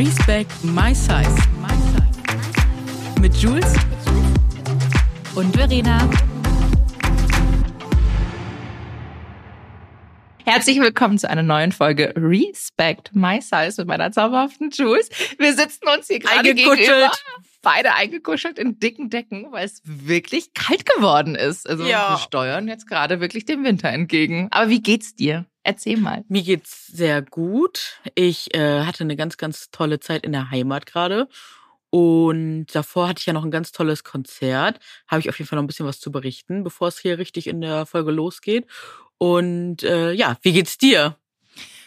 Respect My Size. Mit Jules und Verena. Herzlich willkommen zu einer neuen Folge Respect My Size mit meiner zauberhaften Jules. Wir sitzen uns hier gerade Eingekuschelt. gegenüber, beide eingekuschelt in dicken Decken, weil es wirklich kalt geworden ist. Also Ja. wir steuern jetzt gerade wirklich dem Winter entgegen. Aber wie geht's dir? Erzähl mal. Mir geht's sehr gut. Ich äh, hatte eine ganz, ganz tolle Zeit in der Heimat gerade. Und davor hatte ich ja noch ein ganz tolles Konzert. Habe ich auf jeden Fall noch ein bisschen was zu berichten, bevor es hier richtig in der Folge losgeht. Und äh, ja, wie geht's dir?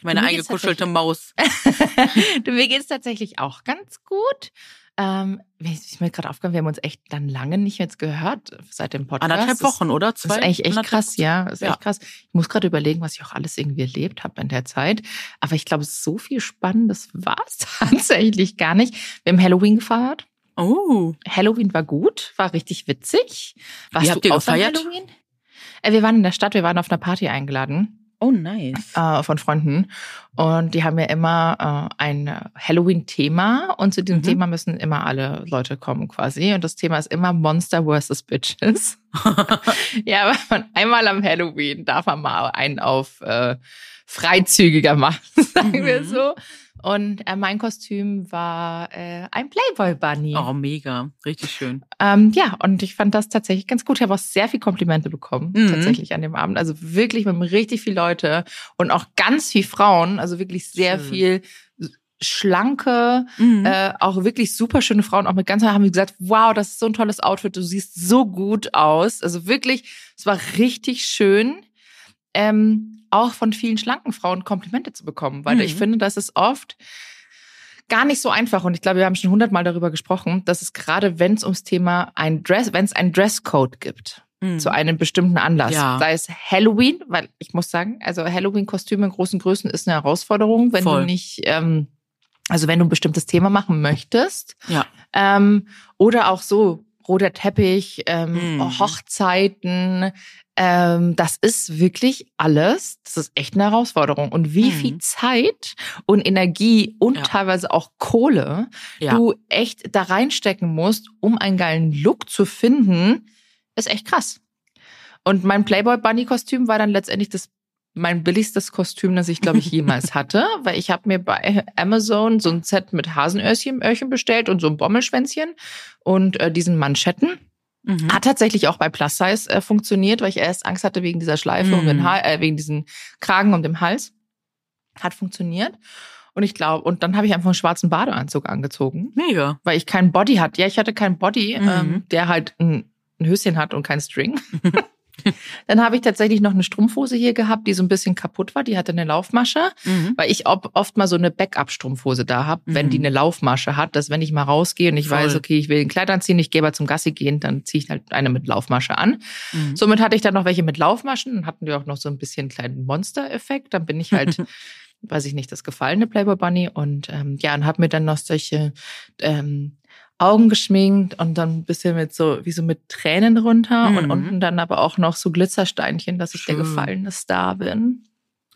Meine eingekuschelte Maus. du, mir geht's tatsächlich auch ganz gut. Ähm, ist mir gerade aufgefallen, wir haben uns echt dann lange nicht jetzt gehört seit dem Podcast. Anderthalb Wochen, oder? Das ist eigentlich echt krass, ja. Das ist Ja. echt krass. Ich muss gerade überlegen, was ich auch alles irgendwie erlebt habe in der Zeit. Aber ich glaube, so viel Spannendes war es tatsächlich gar nicht. Wir haben Halloween gefeiert. Oh, Halloween war gut, war richtig witzig. Warst Wie habt du ihr gefeiert? Halloween? Äh, wir waren in der Stadt, wir waren auf einer Party eingeladen oh nice. äh, von Freunden. Und die haben ja immer äh, ein Halloween-Thema. Und zu diesem Mhm. Thema müssen immer alle Leute kommen quasi. Und das Thema ist immer Monster vs. Bitches. Ja, aber man einmal am Halloween darf man mal einen auf äh, freizügiger machen, sagen wir Mhm. so. Und äh, mein Kostüm war äh, ein Playboy Bunny. oh, mega. Richtig schön. Ähm, ja, und ich fand das tatsächlich ganz gut. Ich habe auch sehr viel Komplimente bekommen, Mhm. tatsächlich an dem Abend. Also wirklich, wir haben richtig viele Leute und auch ganz viel Frauen. Also wirklich sehr Schön. viel schlanke, Mhm. äh, auch wirklich super schöne Frauen, auch mit ganz haben gesagt, wow, das ist so ein tolles Outfit, du siehst so gut aus. Also wirklich, es war richtig schön, ähm, auch von vielen schlanken Frauen Komplimente zu bekommen, weil Mhm. ich finde, das ist oft gar nicht so einfach und ich glaube, wir haben schon hundertmal darüber gesprochen, dass es gerade, wenn es ums Thema ein Dress, wenn es einen Dresscode gibt, Mhm. zu einem bestimmten Anlass. Ja. Sei es Halloween, weil ich muss sagen, also Halloween-Kostüme in großen Größen ist eine Herausforderung, wenn Voll. du nicht, ähm, also wenn du ein bestimmtes Thema machen möchtest. Ja. Ähm, oder auch so, roter Teppich, ähm, Mm. Hochzeiten. Ähm, das ist wirklich alles, das ist echt eine Herausforderung. Und wie Mhm. viel Zeit und Energie und Ja. teilweise auch Kohle Ja. du echt da reinstecken musst, um einen geilen Look zu finden, ist echt krass. Und mein Playboy Bunny Kostüm war dann letztendlich das mein billigstes Kostüm, das ich glaube ich jemals hatte, weil ich habe mir bei Amazon so ein Set mit Hasenöhrchen Öhrchen bestellt und so ein Bommelschwänzchen und äh, diesen Manschetten. Mhm. Hat tatsächlich auch bei Plus Size äh, funktioniert, weil ich erst Angst hatte wegen dieser Schleife um den Mhm. Hals, äh, wegen diesen Kragen um den Hals. Hat funktioniert. Und ich glaube, und dann habe ich einfach einen schwarzen Badeanzug angezogen Mega. weil ich keinen Body hatte. Ja, ich hatte keinen Body, Mhm. ähm, der halt ein, ein Höschen hat und kein String. Dann habe ich tatsächlich noch eine Strumpfhose hier gehabt, die so ein bisschen kaputt war. Die hatte eine Laufmasche, Mhm. weil ich oft mal so eine Backup-Strumpfhose da habe, wenn Mhm. die eine Laufmasche hat, dass wenn ich mal rausgehe und ich Voll. weiß, okay, ich will ein Kleid anziehen, ich gehe aber zum Gassi gehen, dann ziehe ich halt eine mit Laufmasche an. Mhm. Somit hatte ich dann noch welche mit Laufmaschen und hatten wir auch noch so ein bisschen einen kleinen Monster-Effekt. Dann bin ich halt, weiß ich nicht, das gefallene Playboy Bunny und ähm, ja, und habe mir dann noch solche ähm, Augen geschminkt und dann ein bisschen mit so, wie so mit Tränen runter und Mhm. unten dann aber auch noch so Glitzersteinchen, dass ich der Schön. gefallene Star bin.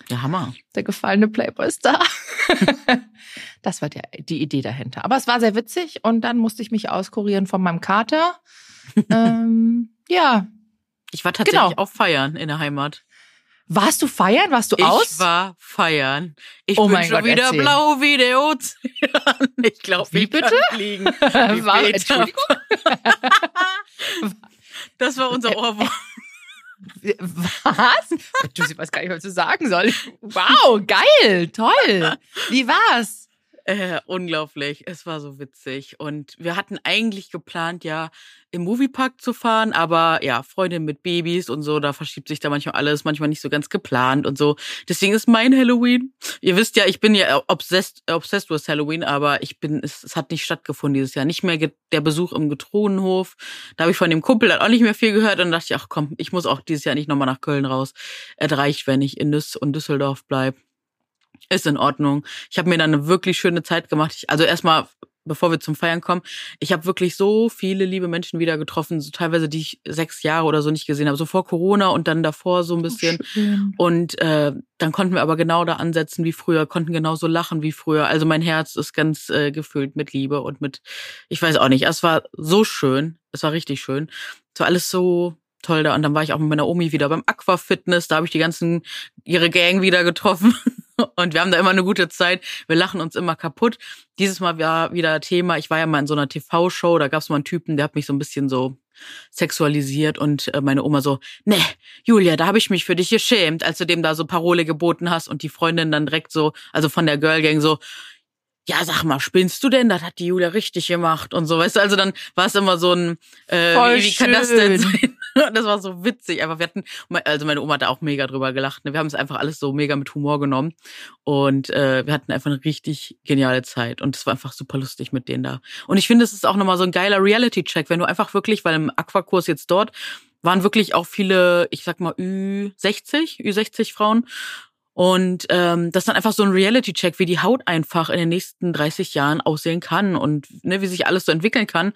Ja, Hammer. Der gefallene Playboy-Star. das war der, die Idee dahinter. Aber es war sehr witzig und dann musste ich mich auskurieren von meinem Kater. ähm, ja. Ich war tatsächlich Genau. auch feiern in der Heimat. Warst du feiern? Warst du Ich aus? war feiern. Ich Oh bin mein schon Gott, wieder erzähl. blau wie der Ozean. Ich glaube, Wie ich kann bitte? fliegen. Wie War. Entschuldigung? Das war unser Ohrwurm. Was? Du, ich weiß gar nicht, was du sagen soll. Wow, geil, toll. Wie war's? Äh, unglaublich. Es war so witzig. Und wir hatten eigentlich geplant, ja, im Moviepark zu fahren, aber ja, Freundin mit Babys und so, da verschiebt sich da manchmal alles, manchmal nicht so ganz geplant und so. Deswegen ist mein Halloween. Ihr wisst ja, ich bin ja obsessed, obsessed with Halloween, aber ich bin, es, es hat nicht stattgefunden dieses Jahr. Nicht mehr der Besuch im Getronenhof. Da habe ich von dem Kumpel dann auch nicht mehr viel gehört und dachte ich, ach komm, ich muss auch dieses Jahr nicht nochmal nach Köln raus. Es reicht, wenn ich in Düs und Düsseldorf bleib. Ist in Ordnung. Ich habe mir dann eine wirklich schöne Zeit gemacht. Ich, also erstmal bevor wir zum Feiern kommen. Ich habe wirklich so viele liebe Menschen wieder getroffen, so teilweise die ich sechs Jahre oder so nicht gesehen habe, so vor Corona und dann davor so ein bisschen. Oh, und äh, dann konnten wir aber genau da ansetzen wie früher, konnten genauso lachen wie früher. Also mein Herz ist ganz äh, gefüllt mit Liebe und mit, ich weiß auch nicht, es war so schön, es war richtig schön. Es war alles so toll da. Und dann war ich auch mit meiner Omi wieder beim Aquafitness. Da habe ich die ganzen, ihre Gang wieder getroffen. Und wir haben da immer eine gute Zeit. Wir lachen uns immer kaputt. Dieses Mal war wieder Thema. Ich war ja mal in so einer TV-Show. Da gab es mal einen Typen, der hat mich so ein bisschen so sexualisiert und äh, meine Oma so, ne, Julia, da habe ich mich für dich geschämt, als du dem da so Parole geboten hast und die Freundin dann direkt so, also von der Girl Gang so, ja, sag mal, spinnst du denn? Das hat die Julia richtig gemacht und so, weißt du, also dann war es immer so ein, äh, Voll wie, wie kann das denn sein? Das war so witzig. Einfach, wir hatten, also meine Oma hat da auch mega drüber gelacht. Ne? Wir haben es einfach alles so mega mit Humor genommen. Und äh, wir hatten einfach eine richtig geniale Zeit. Und es war einfach super lustig mit denen da. Und ich finde, es ist auch nochmal so ein geiler Reality-Check, wenn du einfach wirklich, weil im Aquakurs jetzt dort waren wirklich auch viele, ich sag mal, Ü60, Ü60 Frauen. Und ähm, das ist dann einfach so ein Reality-Check, wie die Haut einfach in den nächsten 30 Jahren aussehen kann und ne, wie sich alles so entwickeln kann.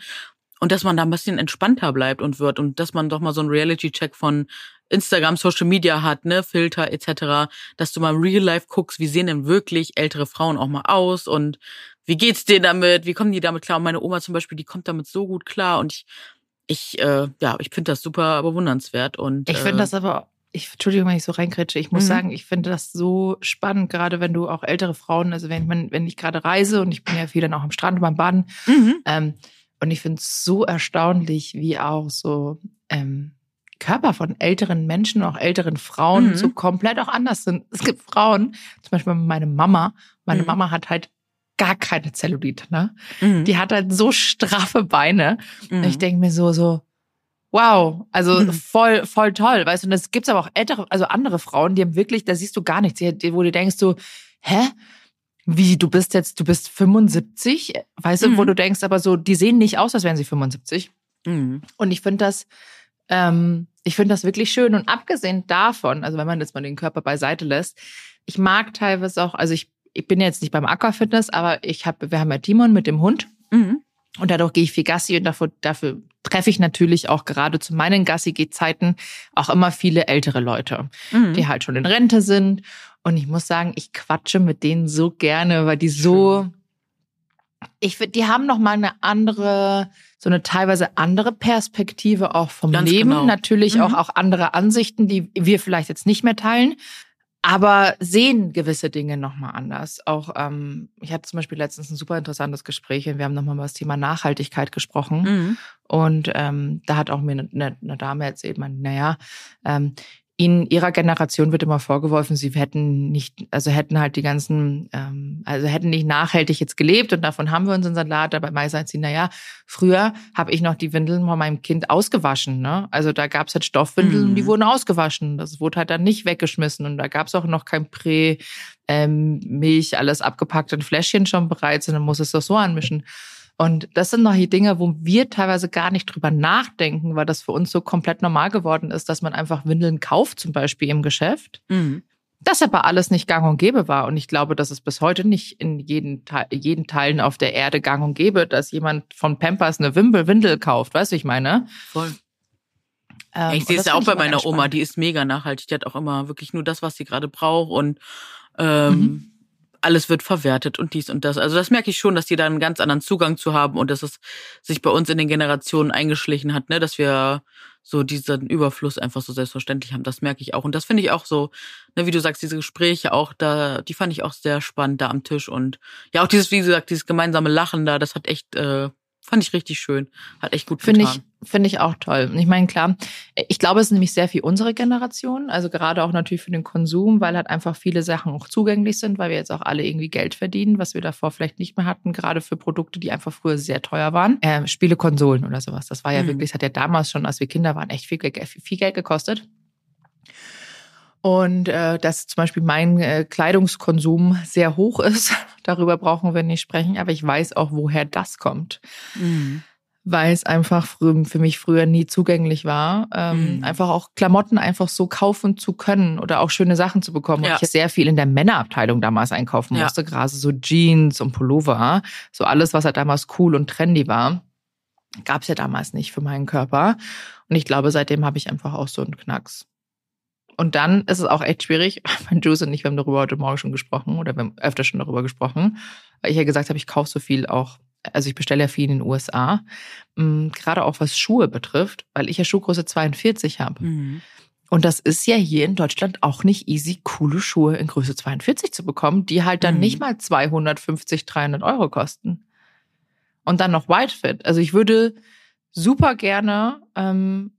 Und dass man da ein bisschen entspannter bleibt und wird und dass man doch mal so einen Reality-Check von Instagram, Social Media hat, ne, Filter etc., dass du mal im Real Life guckst, wie sehen denn wirklich ältere Frauen auch mal aus und wie geht's denen damit, wie kommen die damit klar? Und meine Oma zum Beispiel, die kommt damit so gut klar und ich, ich, äh, ja, ich finde das super bewundernswert und ich finde äh, das aber ich, Entschuldigung, wenn ich so reinkretsche. Ich muss Mhm. sagen, ich finde das so spannend, gerade wenn du auch ältere Frauen, also wenn wenn ich gerade reise und ich bin ja viel dann auch am Strand beim Baden, mhm. ähm, und ich finde es so erstaunlich, wie auch so ähm, Körper von älteren Menschen, auch älteren Frauen, Mhm. so komplett auch anders sind. Es gibt Frauen, zum Beispiel meine Mama. Meine Mhm. Mama hat halt gar keine Zellulite, ne? Mhm. Die hat halt so straffe Beine. mhm. Und ich denke mir so, so, wow, also Mhm. voll, voll toll, weißt du, und das gibt's aber auch ältere, also andere Frauen, die haben wirklich, da siehst du gar nichts, wo du denkst so, hä? Wie, du bist jetzt, du bist 75, weißt du, wo Mhm. du denkst, aber so, die sehen nicht aus, als wären sie 75. Mhm. Und ich finde das, ähm, ich finde das wirklich schön. Und abgesehen davon, also wenn man jetzt mal den Körper beiseite lässt, ich mag teilweise auch, also ich, ich bin jetzt nicht beim Aquafitness, aber ich habe, wir haben ja Timon mit dem Hund. Mhm. Und dadurch gehe ich viel Gassi und dafür, dafür treffe ich natürlich auch gerade zu meinen Gassi-Geh-Zeiten auch immer viele ältere Leute, Mhm. die halt schon in Rente sind. Und ich muss sagen, ich quatsche mit denen so gerne, weil die so, ich finde, die haben noch mal eine andere, so eine teilweise andere Perspektive auch vom Ganz Leben. genau. Natürlich Mhm. auch, auch andere Ansichten, die wir vielleicht jetzt nicht mehr teilen. Aber sehen gewisse Dinge nochmal anders. Auch ähm, ich hatte zum Beispiel letztens ein super interessantes Gespräch und wir haben nochmal über das Thema Nachhaltigkeit gesprochen. Mhm. Und ähm, da hat auch mir eine, eine Dame erzählt, man, naja, ähm, in ihrer Generation wird immer vorgeworfen, sie hätten nicht, also hätten halt die ganzen, ähm, also hätten nicht nachhaltig jetzt gelebt und davon haben wir unseren Salat. Dabei meist sagt sie, naja, früher habe ich noch die Windeln von meinem Kind ausgewaschen. Ne? Also da gab's halt Stoffwindeln und die Mhm. wurden ausgewaschen. Das wurde halt dann nicht weggeschmissen und da gab's auch noch kein Prä, ähm, Milch, alles abgepackt in Fläschchen schon bereits und dann muss es doch so anmischen. Und das sind noch die Dinge, wo wir teilweise gar nicht drüber nachdenken, weil das für uns so komplett normal geworden ist, dass man einfach Windeln kauft, zum Beispiel im Geschäft. Mhm. Das aber alles nicht gang und gäbe war. Und ich glaube, dass es bis heute nicht in jeden, Teil, jeden Teilen auf der Erde gang und gäbe, dass jemand von Pampers eine Windel, Windel kauft. Weißt du, ich meine? Voll. Ähm, ich sehe es ja auch bei meiner Oma, die ist mega nachhaltig. Die hat auch immer wirklich nur das, was sie gerade braucht und ähm, Mhm. Alles wird verwertet und dies und das. Also das merke ich schon, dass die da einen ganz anderen Zugang zu haben und dass es sich bei uns in den Generationen eingeschlichen hat, ne, dass wir so diesen Überfluss einfach so selbstverständlich haben. Das merke ich auch und das finde ich auch so, ne, wie du sagst, diese Gespräche auch da, die fand ich auch sehr spannend da am Tisch und ja auch dieses, wie gesagt, dieses gemeinsame Lachen da, das hat echt, äh, fand ich richtig schön, hat echt gut Finde ich, getan. finde ich auch toll. Und ich meine, klar, ich glaube, es ist nämlich sehr viel unsere Generation, also gerade auch natürlich für den Konsum, weil halt einfach viele Sachen auch zugänglich sind, weil wir jetzt auch alle irgendwie Geld verdienen, was wir davor vielleicht nicht mehr hatten, gerade für Produkte, die einfach früher sehr teuer waren. Ähm, Spiele, Konsolen oder sowas. Das war ja Mhm. wirklich, das hat ja damals schon, als wir Kinder waren, echt viel, viel Geld gekostet. Und äh, dass zum Beispiel mein äh, Kleidungskonsum sehr hoch ist, darüber brauchen wir nicht sprechen, aber ich weiß auch, woher das kommt. Mhm. weil es einfach frü- für mich früher nie zugänglich war, ähm, Mhm. einfach auch Klamotten einfach so kaufen zu können oder auch schöne Sachen zu bekommen. Ja. Und ich sehr viel in der Männerabteilung damals einkaufen Ja. musste, gerade so Jeans und Pullover, so alles, was halt damals cool und trendy war, gab's ja damals nicht für meinen Körper. Und ich glaube, seitdem habe ich einfach auch so einen Knacks. Und dann ist es auch echt schwierig. Mein Juice und ich, wir haben darüber heute Morgen schon gesprochen oder wir haben öfter schon darüber gesprochen, weil ich ja gesagt habe, ich kaufe so viel auch, also ich bestelle ja viel in den USA, mh, gerade auch was Schuhe betrifft, weil ich ja Schuhgröße 42 habe. Mhm. Und das ist ja hier in Deutschland auch nicht easy, coole Schuhe in Größe 42 zu bekommen, die halt dann Mhm. nicht mal 250, 300 Euro kosten. Und dann noch White Fit. Also ich würde super gerne, ähm,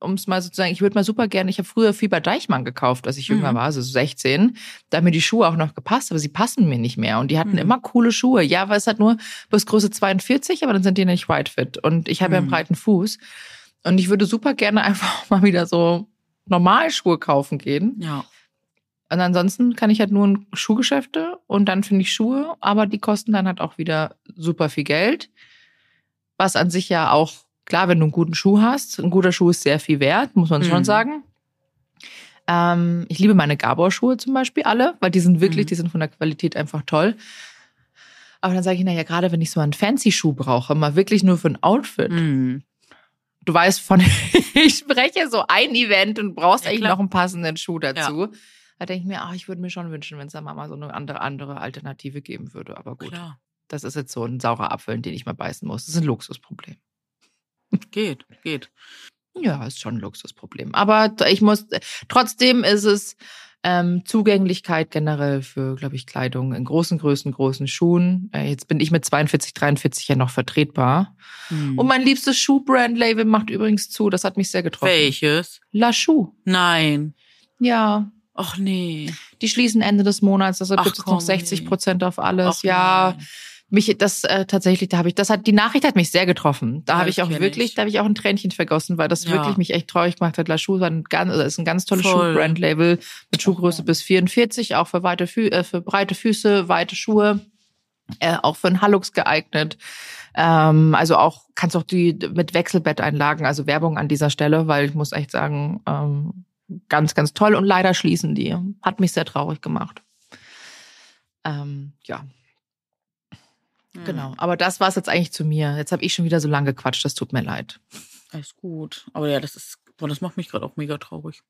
um es mal so zu sagen, ich würde mal super gerne, ich habe früher viel bei Deichmann gekauft, als ich jünger Mhm. war, also so 16. Da haben mir die Schuhe auch noch gepasst, aber sie passen mir nicht mehr. Und die hatten Mhm. immer coole Schuhe. Ja, weil es hat nur bis Größe 42, aber dann sind die nicht White Fit. Und ich habe ja einen Mhm. breiten Fuß. Und ich würde super gerne einfach mal wieder so Normalschuhe kaufen gehen. Ja. Und ansonsten kann ich halt nur in Schuhgeschäfte und dann finde ich Schuhe, aber die kosten dann halt auch wieder super viel Geld. Was an sich ja auch, klar, wenn du einen guten Schuh hast, ein guter Schuh ist sehr viel wert, muss man schon Mhm. sagen. Ähm, ich liebe meine Gabor-Schuhe zum Beispiel alle, weil die sind wirklich, Mhm. die sind von der Qualität einfach toll. Aber dann sage ich, naja, gerade wenn ich so einen Fancy-Schuh brauche, mal wirklich nur für ein Outfit. Mhm. Du weißt von, ich spreche so ein Event und brauchst Ja, eigentlich klar. noch einen passenden Schuh dazu. Da denke ich mir, ach, ich würde mir schon wünschen, wenn es da mal so eine andere, andere Alternative geben würde. Aber gut, Klar. das ist jetzt so ein saurer Apfel, in den ich mal beißen muss. Das ist ein Luxusproblem. Geht, geht. Ja, ist schon ein Luxusproblem. Aber ich muss, trotzdem ist es ähm, Zugänglichkeit generell für, glaube ich, Kleidung in großen Größen, großen Schuhen. Äh, jetzt bin ich mit 42, 43 ja noch vertretbar. Mhm. Und mein liebstes Schuhbrand-Label macht übrigens zu. Das hat mich sehr getroffen. Welches? La Chou. Nein. Ja, Ach nee. die schließen Ende des Monats, deshalb gibt es noch 60 nee. Prozent auf alles. Ach, ja, nein. Mich das äh, tatsächlich, da habe ich, das hat die Nachricht hat mich sehr getroffen. Da Ja, habe ich auch wirklich, ich. da habe ich auch ein Tränchen vergossen, weil das Ja. wirklich mich echt traurig gemacht hat. La Chou war ein ganz, also ist ein ganz tolles. Schuhbrand-Label mit Schuhgröße ja. bis 44, auch für weite Fü äh, für breite Füße, weite Schuhe. Äh, auch für einen Hallux geeignet. Ähm, also auch kannst auch die mit Wechselbetteinlagen, also Werbung an dieser Stelle, weil ich muss echt sagen, ähm, ganz, ganz toll. Und leider schließen die. Hat mich sehr traurig gemacht. Ähm, ja. Genau. Aber das war es jetzt eigentlich zu mir. Jetzt habe ich schon wieder so lange gequatscht, das tut mir leid. Alles gut. Aber ja, das ist, boah, das macht mich gerade auch mega traurig.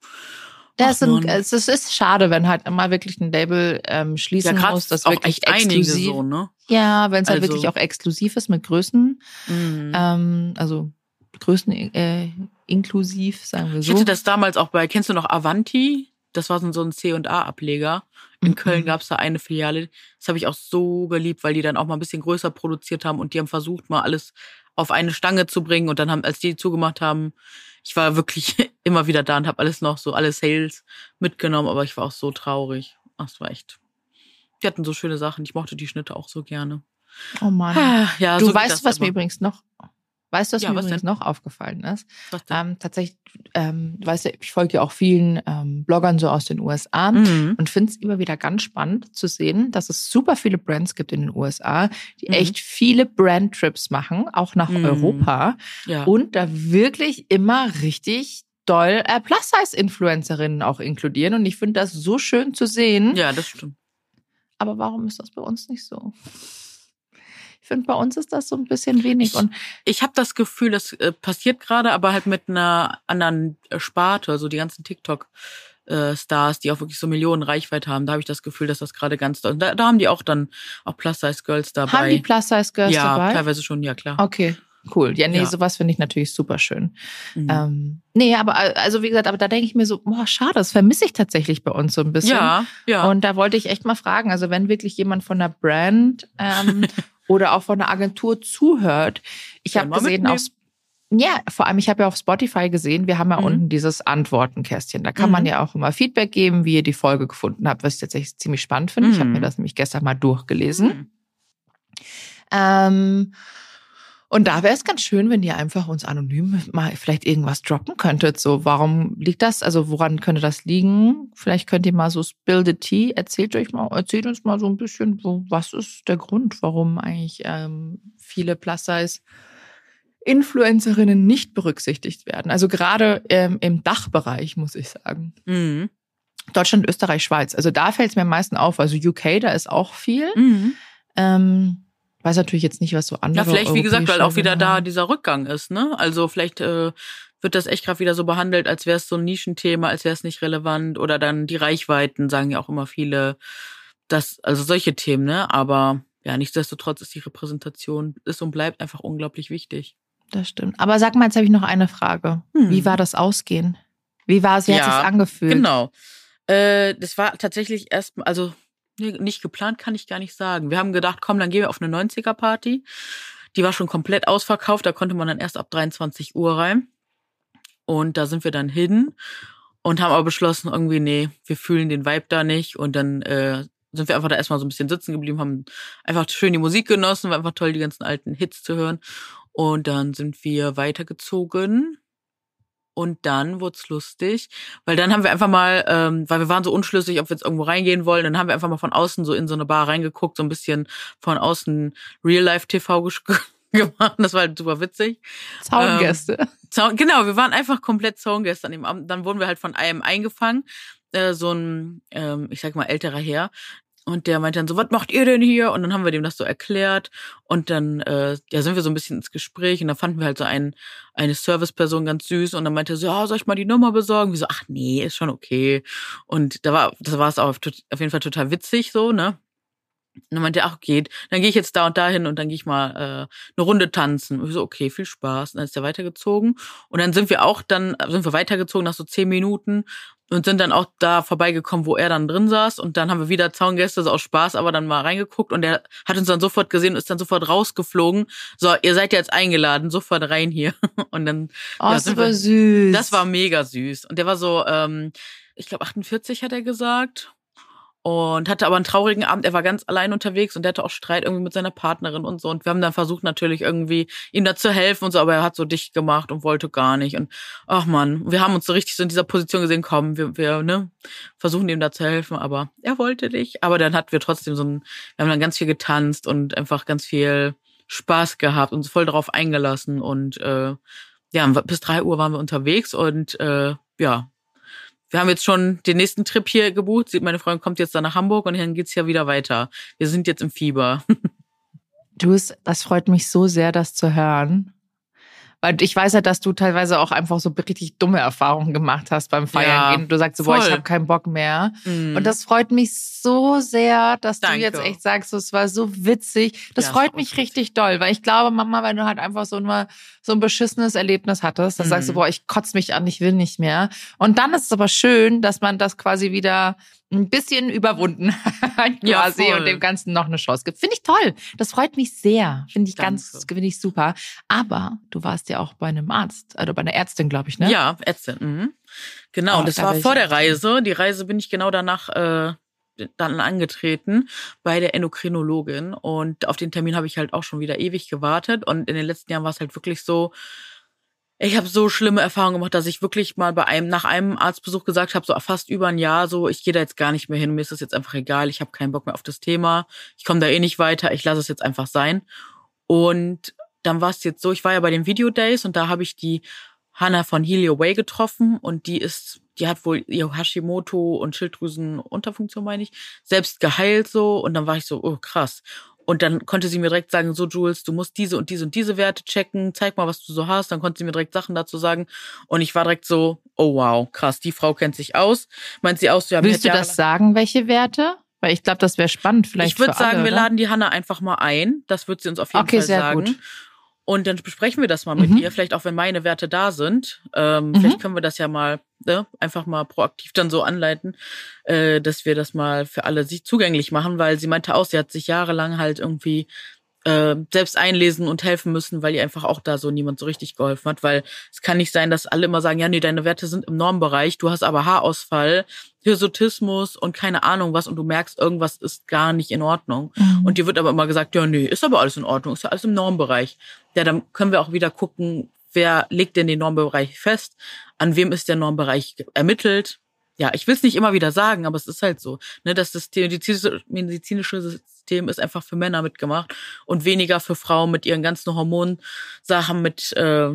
Das, sind, es, es ist schade, wenn halt immer wirklich ein Label ähm, Ja, schließen gerade muss, das auch wirklich exklusiv. so, ne? Ja, wenn es halt Also- wirklich auch exklusiv ist mit Größen, Mhm. ähm, also Größen äh, inklusiv, sagen wir Ich so. hatte das damals auch bei, kennst du noch Avanti? Das war so ein- C&A-Ableger. In Mhm. Köln gab es da eine Filiale. Das habe ich auch so geliebt, weil die dann auch mal ein bisschen größer produziert haben und die haben versucht, mal alles auf eine Stange zu bringen. Und dann haben, als die zugemacht haben, ich war wirklich immer wieder da und habe alles noch so, alle Sales mitgenommen, aber ich war auch so traurig. Es war echt. Die hatten so schöne Sachen. Ich mochte die Schnitte auch so gerne. Oh Mann. Ah, Ja, Du so weißt, das was mir immer. übrigens noch, weißt du, was Ja, mir was übrigens denn? noch aufgefallen ist? Ähm, tatsächlich, ähm, du weißt ja, ich folge ja auch vielen ähm, Bloggern so aus den USA. Mhm. und finde es immer wieder ganz spannend zu sehen, dass es super viele Brands gibt in den USA, die Mhm. echt viele Brand-Trips machen, auch nach Mhm. Europa Ja. und da wirklich immer richtig doll äh, Plus-Size-Influencerinnen auch inkludieren. Und ich finde das so schön zu sehen. ja, das stimmt. Aber warum ist das bei uns nicht so? Ich finde, bei uns ist das so ein bisschen wenig. Ich- Und Ich habe das Gefühl, das äh, passiert gerade, aber halt mit einer anderen äh, Sparte, so die ganzen TikTok. äh, Stars, die auch wirklich so Millionen Reichweite haben, da habe ich das Gefühl, dass das gerade ganz. Da, da haben die auch dann auch Plus-Size-Girls dabei. haben die Plus-Size-Girls ja, dabei? teilweise schon, ja klar. Okay, cool. Ja, nee, Ja. sowas finde ich natürlich super schön. Mhm. Ähm, nee, aber also wie gesagt, aber da denke ich mir so, boah, schade, das vermisse ich tatsächlich bei uns so ein bisschen. ja, ja. Und da wollte ich echt mal fragen, also wenn wirklich jemand von der Brand ähm, oder auch von der Agentur zuhört, ich habe gesehen auf ja, vor allem, ich habe ja auf Spotify gesehen, wir haben ja Mhm. unten dieses Antwortenkästchen. Da kann man Mhm. ja auch immer Feedback geben, wie ihr die Folge gefunden habt, was ich tatsächlich ziemlich spannend finde. Ich habe Mhm. mir das nämlich gestern mal durchgelesen. Mhm. Ähm, und da wäre es ganz schön, wenn ihr einfach uns anonym mal vielleicht irgendwas droppen könntet. So, warum liegt das? Also, woran könnte das liegen? Vielleicht könnt ihr mal so spill the tea. Erzählt euch mal, erzählt uns mal so ein bisschen, wo, was ist der Grund, warum eigentlich ähm, viele Plus-Size Influencerinnen nicht berücksichtigt werden. Also gerade ähm, im Dachbereich, muss ich sagen. Mhm. Deutschland, Österreich, Schweiz. Also da fällt es mir am meisten auf. Also UK, da ist auch viel. Mhm. Ähm, weiß natürlich jetzt nicht, was so andere. Ja, vielleicht, wie gesagt, weil auch wieder da dieser Rückgang ist, ne? Also vielleicht äh, wird das echt gerade wieder so behandelt, als wäre es so ein Nischenthema, als wäre es nicht relevant. Oder dann die Reichweiten, sagen ja auch immer viele, dass, also solche Themen, ne? Aber ja, nichtsdestotrotz ist die Repräsentation, ist und bleibt einfach unglaublich wichtig. Das stimmt. Aber sag mal, jetzt habe ich noch eine Frage. Hm. Wie war das Ausgehen? Wie war es? Wie hat Ja, es angefühlt? Genau. Äh, das war tatsächlich erst, also nee, nicht geplant, kann ich gar nicht sagen. Wir haben gedacht, komm, dann gehen wir auf eine 90er-Party. Die war schon komplett ausverkauft, da konnte man dann erst ab 23 Uhr rein. Und da sind wir dann hin und haben aber beschlossen, irgendwie, nee, wir fühlen den Vibe da nicht. Und dann äh, sind wir einfach da erstmal so ein bisschen sitzen geblieben, haben einfach schön die Musik genossen, war einfach toll, die ganzen alten Hits zu hören. Und dann sind wir weitergezogen. Und dann wurde es lustig, weil dann haben wir einfach mal, ähm, weil wir waren so unschlüssig, ob wir jetzt irgendwo reingehen wollen, dann haben wir einfach mal von außen so in so eine Bar reingeguckt, so ein bisschen von außen Real-Life-TV gemacht. Das war halt super witzig. Zaungäste. Zaun genau, wir waren einfach komplett Zaungäste an dem Abend. Dann wurden wir halt von einem eingefangen, äh, so ein, ähm, ich sag mal, älterer Herr. Und der meinte dann so, was macht ihr denn hier? Und dann haben wir dem das so erklärt. Und dann äh, ja, sind wir so ein bisschen ins Gespräch. Und dann fanden wir halt so ein, eine Serviceperson ganz süß. Und dann meinte er so, ja, soll ich mal die Nummer besorgen? Wir so, ach nee, ist schon okay. Und da war, das war es auch tot- auf jeden Fall total witzig so, ne? Und dann meinte er, ach, geht. Dann gehe ich jetzt da und da hin und dann gehe ich mal äh, eine Runde tanzen. Und ich so, okay, viel Spaß. Und dann ist er weitergezogen. Und dann sind wir auch dann, sind wir weitergezogen nach so zehn Minuten und sind dann auch da vorbeigekommen, wo er dann drin saß. Und dann haben wir wieder Zaungäste, so aus Spaß, aber dann mal reingeguckt und er hat uns dann sofort gesehen und ist dann sofort rausgeflogen. So, ihr seid jetzt eingeladen, sofort rein hier. Und dann, Oh, ja, super wir- süß. das war mega süß. Und der war so, ähm, ich glaube 48 hat er gesagt. Und hatte aber einen traurigen Abend. Er war ganz allein unterwegs und der hatte auch Streit irgendwie mit seiner Partnerin und so. Und wir haben dann versucht natürlich irgendwie ihm da zu helfen und so, aber er hat so dicht gemacht und wollte gar nicht. Und ach man, wir haben uns so richtig so in dieser Position gesehen, komm, wir, wir ne, versuchen ihm da zu helfen, aber er wollte nicht. Aber dann hatten wir trotzdem so ein, wir haben dann ganz viel getanzt und einfach ganz viel Spaß gehabt und voll darauf eingelassen und äh, ja, bis drei Uhr waren wir unterwegs und äh, ja, wir haben jetzt schon den nächsten Trip hier gebucht. Meine Freundin kommt jetzt dann nach Hamburg und dann geht's ja wieder weiter. Wir sind jetzt im Fieber. Du, es- das freut mich so sehr, das zu hören. Weil ich weiß ja, dass du teilweise auch einfach so richtig dumme Erfahrungen gemacht hast beim Feiern Ja, gehen. Du sagst so, boah, ich voll. habe keinen Bock mehr. Mhm. Und das freut mich so sehr, dass Danke. du jetzt echt sagst, so, es war so witzig. Das Ja, freut mich richtig doll, weil ich glaube, Mama, wenn du halt einfach so nur so ein beschissenes Erlebnis hattest, dann sagst du, Mhm. boah, ich kotze mich an, ich will nicht mehr. Und dann ist es aber schön, dass man das quasi wieder ein bisschen überwunden hat Ja, quasi voll. und dem Ganzen noch eine Chance gibt. Finde ich toll. Das freut mich sehr. Finde ich ganz, Danke. finde ich super. Aber du warst ja auch bei einem Arzt, also bei einer Ärztin, glaube ich, ne? Ja, Ärztin. Mhm. Genau, Oh, das da war vor der. Reise. Die Reise bin ich genau danach äh, dann angetreten bei der Endokrinologin. Und auf den Termin habe ich halt auch schon wieder ewig gewartet. Und in den letzten Jahren war es halt wirklich so, ich habe so schlimme Erfahrungen gemacht, dass ich wirklich mal bei einem nach einem Arztbesuch gesagt habe, so fast über ein Jahr, so ich gehe da jetzt gar nicht mehr hin, mir ist das jetzt einfach egal, ich habe keinen Bock mehr auf das Thema, ich komme da eh nicht weiter, ich lasse es jetzt einfach sein. Und dann war es jetzt so, ich war ja bei den Video Days und da habe ich die Hannah von Helio Way getroffen und die ist, die hat wohl ihr Hashimoto und Schilddrüsenunterfunktion, meine ich, selbst geheilt so und dann war ich so, oh krass. Und dann konnte sie mir direkt sagen, so Jules, du musst diese und diese und diese Werte checken, zeig mal, was du so hast. Dann konnte sie mir direkt Sachen dazu sagen. Und ich war direkt so, oh wow, krass, die Frau kennt sich aus. Meint sie aus, ja, Willst du das sagen, welche Werte? Weil ich glaube, das wäre spannend vielleicht ich würde sagen, alle, wir laden die Hanna einfach mal ein. Das wird sie uns auf jeden Okay, Fall sehr sagen. gut. Und dann besprechen wir das mal mit Mhm. ihr, vielleicht auch wenn meine Werte da sind. Ähm, Mhm. Vielleicht können wir das ja mal ne, einfach mal proaktiv dann so anleiten, äh, dass wir das mal für alle sich zugänglich machen, weil sie meinte auch, sie hat sich jahrelang halt irgendwie äh, selbst einlesen und helfen müssen, weil ihr einfach auch da so niemand so richtig geholfen hat, weil es kann nicht sein, dass alle immer sagen, ja, nee, deine Werte sind im Normbereich, du hast aber Haarausfall, Hirsutismus und keine Ahnung was und du merkst, irgendwas ist gar nicht in Ordnung. Mhm. Und dir wird aber immer gesagt, ja, nee, ist aber alles in Ordnung, ist ja alles im Normbereich. Ja, dann können wir auch wieder gucken, wer legt denn den Normbereich fest, an wem ist der Normbereich ermittelt ja, ich will es nicht immer wieder sagen, aber es ist halt so, ne, dass das medizinische System ist einfach für Männer mitgemacht und weniger für Frauen mit ihren ganzen Hormonsachen mit äh,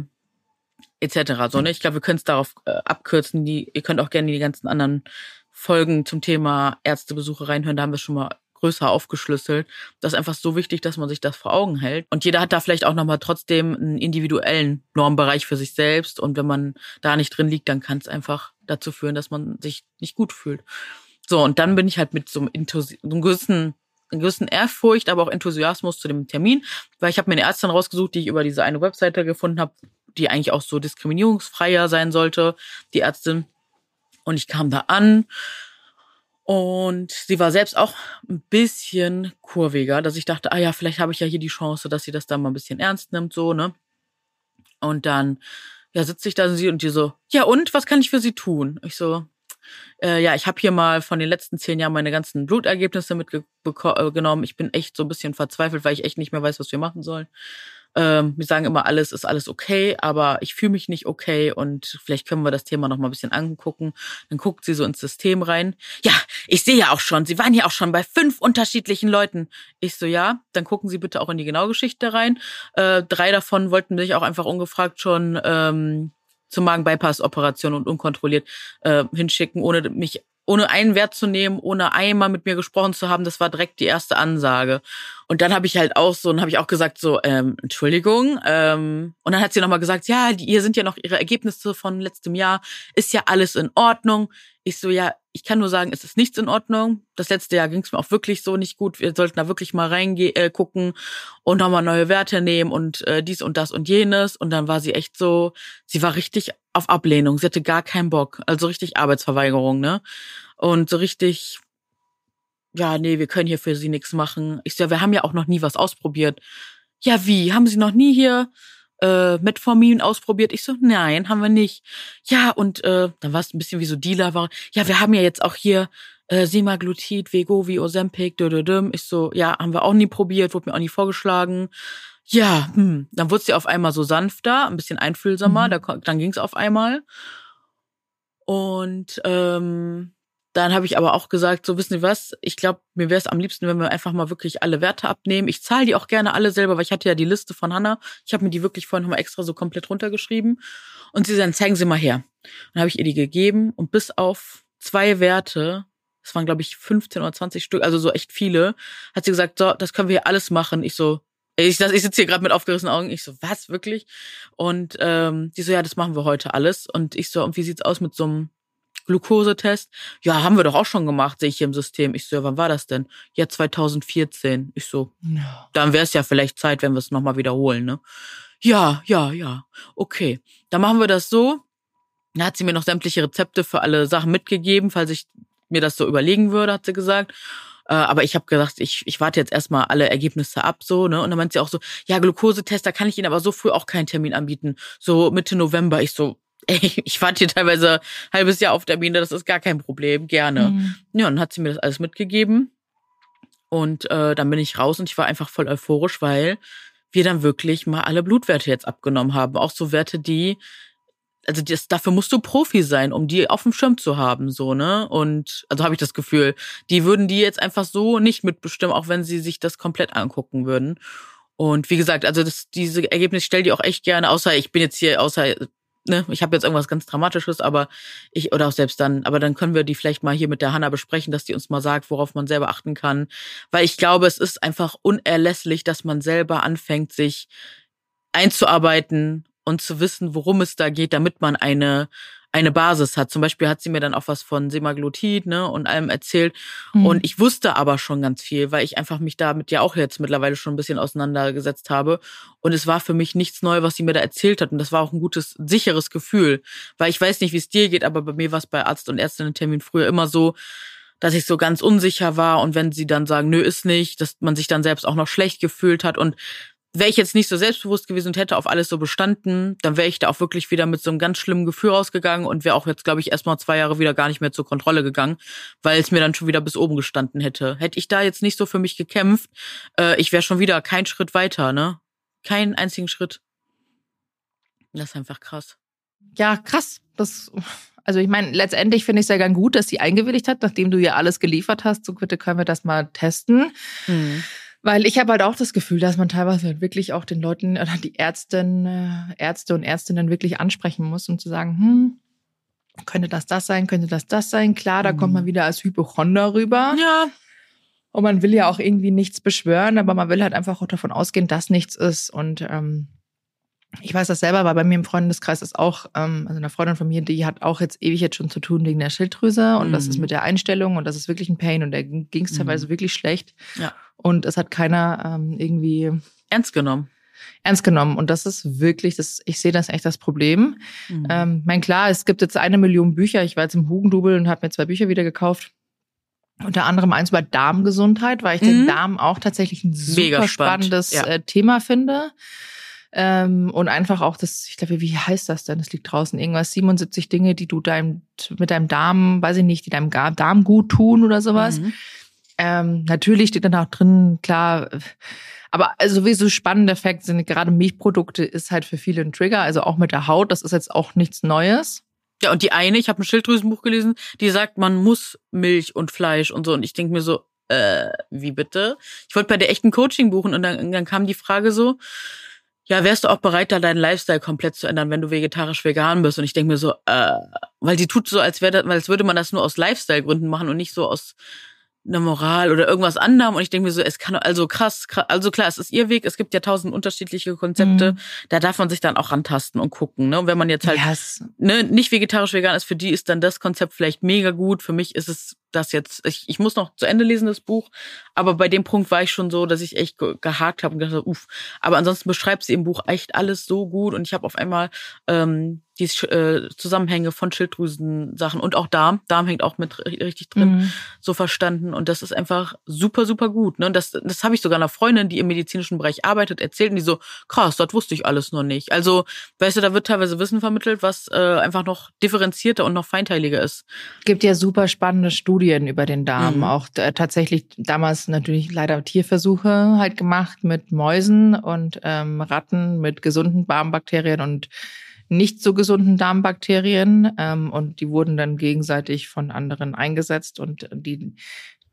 etc. So, ne? Ich glaube, wir können es darauf äh, abkürzen. Die, ihr könnt auch gerne die ganzen anderen Folgen zum Thema Ärztebesuche reinhören. Da haben wir schon mal größer aufgeschlüsselt. Das ist einfach so wichtig, dass man sich das vor Augen hält. Und jeder hat da vielleicht auch nochmal trotzdem einen individuellen Normbereich für sich selbst. Und wenn man da nicht drin liegt, dann kann es einfach dazu führen, dass man sich nicht gut fühlt. So, und dann bin ich halt mit so einem, so einem gewissen, einer gewissen Ehrfurcht, aber auch Enthusiasmus zu dem Termin, weil ich habe mir eine Ärztin rausgesucht, die ich über diese eine Webseite gefunden habe, die eigentlich auch so diskriminierungsfreier sein sollte, die Ärztin. Und ich kam da an und sie war selbst auch ein bisschen kurviger, dass ich dachte, ah ja, vielleicht habe ich ja hier die Chance, dass sie das da mal ein bisschen ernst nimmt, so, ne? Und dann, ja, sitze ich da und sie und die so, ja und, was kann ich für sie tun? Ich so, äh, ja, ich habe hier mal von den letzten zehn Jahren meine ganzen Blutergebnisse mitgenommen. Ich bin echt so ein bisschen verzweifelt, weil ich echt nicht mehr weiß, was wir machen sollen. Ähm, wir sagen immer, alles ist alles okay, aber ich fühle mich nicht okay und vielleicht können wir das Thema noch mal ein bisschen angucken. Dann guckt sie so ins System rein. Ja, ich sehe ja auch schon, Sie waren ja auch schon bei fünf unterschiedlichen Leuten. Ich so, ja, dann gucken Sie bitte auch in die Genaugeschichte rein. Äh, drei davon wollten sich auch einfach ungefragt schon ähm, zur Magen-Bypass-Operation und unkontrolliert äh, hinschicken, ohne mich ohne einen Wert zu nehmen, ohne einmal mit mir gesprochen zu haben, das war direkt die erste Ansage. Und dann habe ich halt auch so, und habe ich auch gesagt so, ähm, Entschuldigung. Ähm, und dann hat sie nochmal gesagt, ja, die, hier sind ja noch ihre Ergebnisse von letztem Jahr, ist ja alles in Ordnung. Ich so, ja, ich kann nur sagen, es ist nichts in Ordnung. Das letzte Jahr ging es mir auch wirklich so nicht gut. Wir sollten da wirklich mal reingehen, äh, gucken und nochmal neue Werte nehmen und äh, dies und das und jenes. Und dann war sie echt so, sie war richtig auf Ablehnung. Sie hatte gar keinen Bock. Also richtig Arbeitsverweigerung, ne? Und so richtig, ja, nee, wir können hier für sie nichts machen. Ich so, ja, wir haben ja auch noch nie was ausprobiert. Ja, wie? Haben Sie noch nie hier äh, Metformin ausprobiert? Ich so, nein, haben wir nicht. Ja, und äh, dann war es ein bisschen wie so Dealer war. Ja, wir haben ja jetzt auch hier äh, Semaglutid, Vegovi, Ozempic, dödödüm. Ich so, ja, haben wir auch nie probiert, wurde mir auch nie vorgeschlagen. Ja, hm. dann wurde sie auf einmal so sanfter, ein bisschen einfühlsamer, mhm. da, dann ging es auf einmal. Und ähm, dann habe ich aber auch gesagt, so wissen Sie was, ich glaube, mir wäre es am liebsten, wenn wir einfach mal wirklich alle Werte abnehmen. Ich zahle die auch gerne alle selber, weil ich hatte ja die Liste von Hanna. Ich habe mir die wirklich vorhin nochmal extra so komplett runtergeschrieben. Und sie sagen, zeigen Sie mal her. Dann habe ich ihr die gegeben und bis auf zwei Werte, das waren glaube ich 15 oder 20 Stück, also so echt viele, hat sie gesagt, so, das können wir hier alles machen. Ich so, ich, ich sitze hier gerade mit aufgerissenen Augen. Ich so, was, wirklich? Und ähm, die so, ja, das machen wir heute alles. Und ich so, und wie sieht's aus mit so einem Glukosetest? Ja, haben wir doch auch schon gemacht, sehe ich hier im System. Ich so, ja, wann war das denn? Ja, 2014. Ich so, ja. dann wäre es ja vielleicht Zeit, wenn wir es nochmal wiederholen, ne? Ja, ja, ja. Okay. Dann machen wir das so. Dann hat sie mir noch sämtliche Rezepte für alle Sachen mitgegeben, falls ich mir das so überlegen würde, hat sie gesagt. Äh, aber ich habe gesagt, ich, ich warte jetzt erstmal alle Ergebnisse ab, so, ne? Und dann meint sie auch so, ja, Glukosetest, da kann ich Ihnen aber so früh auch keinen Termin anbieten. So Mitte November. Ich so, ey, ich warte hier teilweise ein halbes Jahr auf Termine, das ist gar kein Problem, gerne. Mhm. Ja, und dann hat sie mir das alles mitgegeben. Und äh, dann bin ich raus und ich war einfach voll euphorisch, weil wir dann wirklich mal alle Blutwerte jetzt abgenommen haben. Auch so Werte, die also das, dafür musst du Profi sein, um die auf dem Schirm zu haben, so, ne? Und also habe ich das Gefühl, die würden die jetzt einfach so nicht mitbestimmen, auch wenn sie sich das komplett angucken würden. Und wie gesagt, also das, diese Ergebnisse stell die auch echt gerne, außer ich bin jetzt hier, außer, ne, ich habe jetzt irgendwas ganz Dramatisches, aber ich, oder auch selbst dann, aber dann können wir die vielleicht mal hier mit der Hanna besprechen, dass die uns mal sagt, worauf man selber achten kann. Weil ich glaube, es ist einfach unerlässlich, dass man selber anfängt, sich einzuarbeiten und zu wissen, worum es da geht, damit man eine eine Basis hat. Zum Beispiel hat sie mir dann auch was von Semaglutid ne, und allem erzählt. Mhm. Und ich wusste aber schon ganz viel, weil ich einfach mich damit ja auch jetzt mittlerweile schon ein bisschen auseinandergesetzt habe. Und es war für mich nichts neu, was sie mir da erzählt hat. Und das war auch ein gutes, sicheres Gefühl. Weil ich weiß nicht, wie es dir geht, aber bei mir war es bei Arzt und Ärztinnen-Termin früher immer so, dass ich so ganz unsicher war und wenn sie dann sagen, nö, ist nicht, dass man sich dann selbst auch noch schlecht gefühlt hat und wäre ich jetzt nicht so selbstbewusst gewesen und hätte auf alles so bestanden, dann wäre ich da auch wirklich wieder mit so einem ganz schlimmen Gefühl rausgegangen und wäre auch jetzt, glaube ich, erstmal zwei Jahre wieder gar nicht mehr zur Kontrolle gegangen, weil es mir dann schon wieder bis oben gestanden hätte. Hätte ich da jetzt nicht so für mich gekämpft, äh, ich wäre schon wieder kein Schritt weiter, ne? Keinen einzigen Schritt. Das ist einfach krass. Ja, krass. Das, Also ich meine, letztendlich finde ich es ja ganz gut, dass sie eingewilligt hat, nachdem du ihr alles geliefert hast. So bitte können wir das mal testen. Mhm. Weil ich habe halt auch das Gefühl, dass man teilweise halt wirklich auch den Leuten oder die Ärzten, äh, Ärzte und Ärztinnen wirklich ansprechen muss, um zu sagen, hm, könnte das das sein, könnte das das sein? Klar, da mhm. kommt man wieder als Hypochonder rüber. Ja. Und man will ja auch irgendwie nichts beschwören, aber man will halt einfach auch davon ausgehen, dass nichts ist. Und ähm, ich weiß das selber, weil bei mir im Freundeskreis ist auch, ähm, also eine Freundin von mir, die hat auch jetzt ewig jetzt schon zu tun wegen der Schilddrüse und mhm. das ist mhm. mit der Einstellung und das ist wirklich ein Pain und da ging es teilweise mhm. wirklich schlecht. Ja. Und es hat keiner ähm, irgendwie ernst genommen. Ernst genommen. Und das ist wirklich, das, ich sehe das echt das Problem. Mhm. Ähm, mein klar, es gibt jetzt eine Million Bücher. Ich war jetzt im Hugendubel und habe mir zwei Bücher wieder gekauft. Unter anderem eins über Darmgesundheit, weil ich den mhm. Darm auch tatsächlich ein super spannendes ja. äh, Thema finde. Ähm, und einfach auch das, ich glaube, wie heißt das denn? Das liegt draußen. Irgendwas, 77 Dinge, die du deinem, mit deinem Darm, weiß ich nicht, die deinem Darm gut tun oder sowas. Mhm. Ähm, natürlich steht dann auch drin, klar, aber sowieso spannende Effekte sind gerade Milchprodukte ist halt für viele ein Trigger, also auch mit der Haut, das ist jetzt auch nichts Neues. Ja, und die eine, ich habe ein Schilddrüsenbuch gelesen, die sagt, man muss Milch und Fleisch und so. Und ich denke mir so, äh, wie bitte? Ich wollte bei der echten Coaching buchen und dann, dann kam die Frage so, ja, wärst du auch bereit, da deinen Lifestyle komplett zu ändern, wenn du vegetarisch vegan bist? Und ich denke mir so, äh, weil die tut so, als wäre als würde man das nur aus Lifestyle-Gründen machen und nicht so aus einer Moral oder irgendwas anderem. Und ich denke mir so, es kann also krass, krass, also klar, es ist ihr Weg, es gibt ja tausend unterschiedliche Konzepte, mhm. da darf man sich dann auch rantasten und gucken. Ne? Und wenn man jetzt halt yes. ne, nicht vegetarisch vegan ist, für die ist dann das Konzept vielleicht mega gut. Für mich ist es das jetzt, ich, ich muss noch zu Ende lesen, das Buch, aber bei dem Punkt war ich schon so, dass ich echt gehakt habe und gedacht, uff. Aber ansonsten beschreibt sie im Buch echt alles so gut und ich habe auf einmal ähm, die äh, Zusammenhänge von Schilddrüsen-Sachen und auch Darm, Darm hängt auch mit richtig drin, mhm. so verstanden und das ist einfach super, super gut. Ne? Und das, das habe ich sogar einer Freundin, die im medizinischen Bereich arbeitet, erzählt und die so, krass, das wusste ich alles noch nicht. Also, weißt du, da wird teilweise Wissen vermittelt, was äh, einfach noch differenzierter und noch feinteiliger ist. Gibt ja super spannende Studien Studien über den Darm. Mhm. Auch äh, tatsächlich damals natürlich leider Tierversuche halt gemacht mit Mäusen und ähm, Ratten mit gesunden Darmbakterien und nicht so gesunden Darmbakterien. Ähm, und die wurden dann gegenseitig von anderen eingesetzt. Und die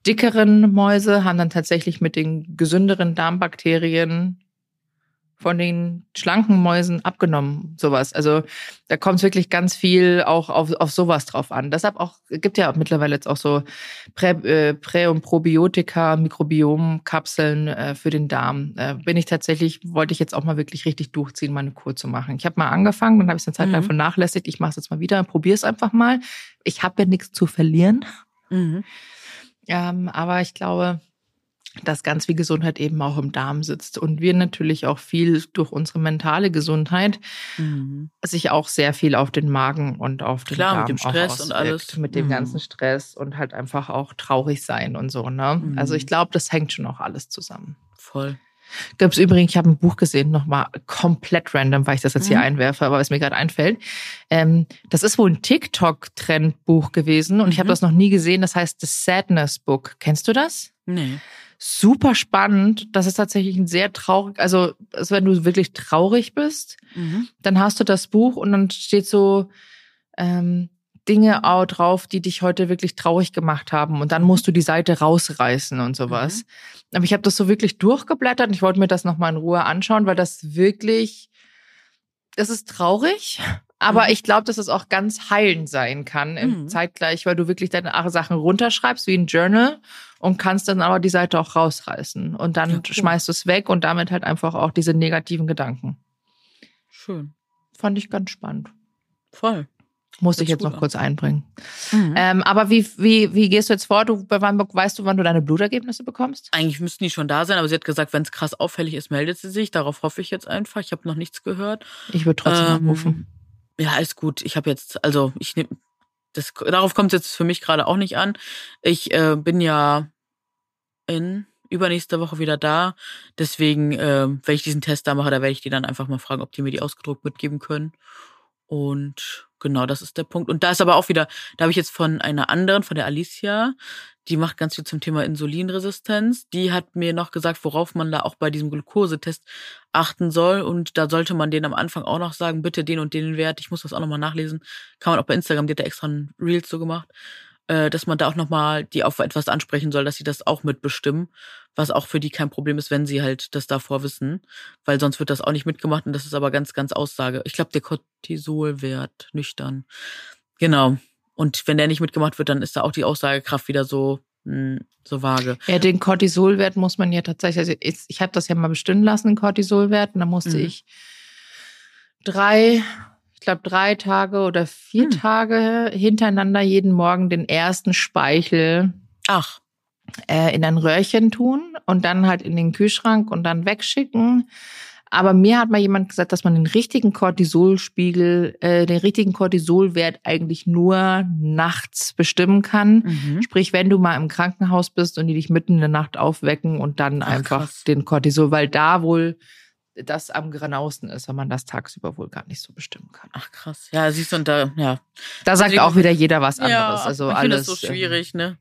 dickeren Mäuse haben dann tatsächlich mit den gesünderen Darmbakterien von den schlanken Mäusen abgenommen, sowas. Also da kommt wirklich ganz viel auch auf, auf sowas drauf an. Deshalb auch, gibt ja mittlerweile jetzt auch so Prä, äh, Prä und Probiotika, Mikrobiomkapseln äh, für den Darm. Äh, bin ich tatsächlich, wollte ich jetzt auch mal wirklich richtig durchziehen, meine Kur zu machen. Ich habe mal angefangen, dann habe ich es eine Zeit lang mhm. vernachlässigt. Ich mache es jetzt mal wieder, probiere es einfach mal. Ich habe ja nichts zu verlieren. Mhm. Ähm, aber ich glaube, dass ganz viel Gesundheit eben auch im Darm sitzt. Und wir natürlich auch viel durch unsere mentale Gesundheit mhm. sich auch sehr viel auf den Magen und auf den Klar, Darm mit dem Stress und alles. Mit dem mhm. ganzen Stress und halt einfach auch traurig sein und so. Ne? Mhm. Also ich glaube, das hängt schon auch alles zusammen. Voll. Gab es übrigens, ich habe ein Buch gesehen, nochmal komplett random, weil ich das jetzt mhm. hier einwerfe, aber was mir gerade einfällt. Ähm, das ist wohl ein TikTok-Trendbuch gewesen und mhm. ich habe das noch nie gesehen. Das heißt The Sadness Book. Kennst du das? Nee super spannend. Das ist tatsächlich ein sehr traurig, also, also wenn du wirklich traurig bist, mhm. dann hast du das Buch und dann steht so ähm, Dinge auch drauf, die dich heute wirklich traurig gemacht haben. Und dann musst du die Seite rausreißen und sowas. Mhm. Aber ich habe das so wirklich durchgeblättert und ich wollte mir das nochmal in Ruhe anschauen, weil das wirklich, das ist traurig. Aber mhm. ich glaube, dass es auch ganz heilend sein kann im mhm. zeitgleich, weil du wirklich deine Sachen runterschreibst wie ein Journal und kannst dann aber die Seite auch rausreißen. Und dann ja, cool. schmeißt du es weg und damit halt einfach auch diese negativen Gedanken. Schön. Fand ich ganz spannend. Voll. Muss ich jetzt noch kurz einbringen. Mhm. Ähm, aber wie, wie, wie gehst du jetzt vor? Du, wann, weißt du, wann du deine Blutergebnisse bekommst? Eigentlich müssten die schon da sein, aber sie hat gesagt, wenn es krass auffällig ist, meldet sie sich. Darauf hoffe ich jetzt einfach. Ich habe noch nichts gehört. Ich würde trotzdem ähm, anrufen. Ja, ist gut. Ich habe jetzt, also ich nehme, das, darauf kommt es jetzt für mich gerade auch nicht an. Ich äh, bin ja in übernächste Woche wieder da. Deswegen, äh, wenn ich diesen Test da mache, da werde ich die dann einfach mal fragen, ob die mir die ausgedruckt mitgeben können. Und genau, das ist der Punkt. Und da ist aber auch wieder, da habe ich jetzt von einer anderen, von der Alicia, die macht ganz viel zum Thema Insulinresistenz. Die hat mir noch gesagt, worauf man da auch bei diesem Glukosetest achten soll. Und da sollte man den am Anfang auch noch sagen, bitte den und den Wert. Ich muss das auch nochmal nachlesen. Kann man auch bei Instagram, die hat da extra ein Reels so gemacht, äh, dass man da auch nochmal die auf etwas ansprechen soll, dass sie das auch mitbestimmen. Was auch für die kein Problem ist, wenn sie halt das davor wissen. Weil sonst wird das auch nicht mitgemacht. Und das ist aber ganz, ganz Aussage. Ich glaube, der Cortisolwert nüchtern. Genau. Und wenn der nicht mitgemacht wird, dann ist da auch die Aussagekraft wieder so hm, so vage. Ja, den Cortisolwert muss man ja tatsächlich, also ich, ich habe das ja mal bestimmen lassen, den Cortisolwert, und da musste mhm. ich drei, ich glaube drei Tage oder vier mhm. Tage hintereinander jeden Morgen den ersten Speichel Ach. Äh, in ein Röhrchen tun und dann halt in den Kühlschrank und dann wegschicken. Aber mir hat mal jemand gesagt, dass man den richtigen Cortisolspiegel, äh, den richtigen Cortisolwert eigentlich nur nachts bestimmen kann. Mhm. Sprich, wenn du mal im Krankenhaus bist und die dich mitten in der Nacht aufwecken und dann Ach, einfach krass. den Cortisol, weil da wohl das am genauesten ist, wenn man das tagsüber wohl gar nicht so bestimmen kann. Ach krass. Ja, siehst du, und da, ja. Da sagt Deswegen, auch wieder jeder was anderes. Ja, also ich alles. Das so schwierig, ähm, ne?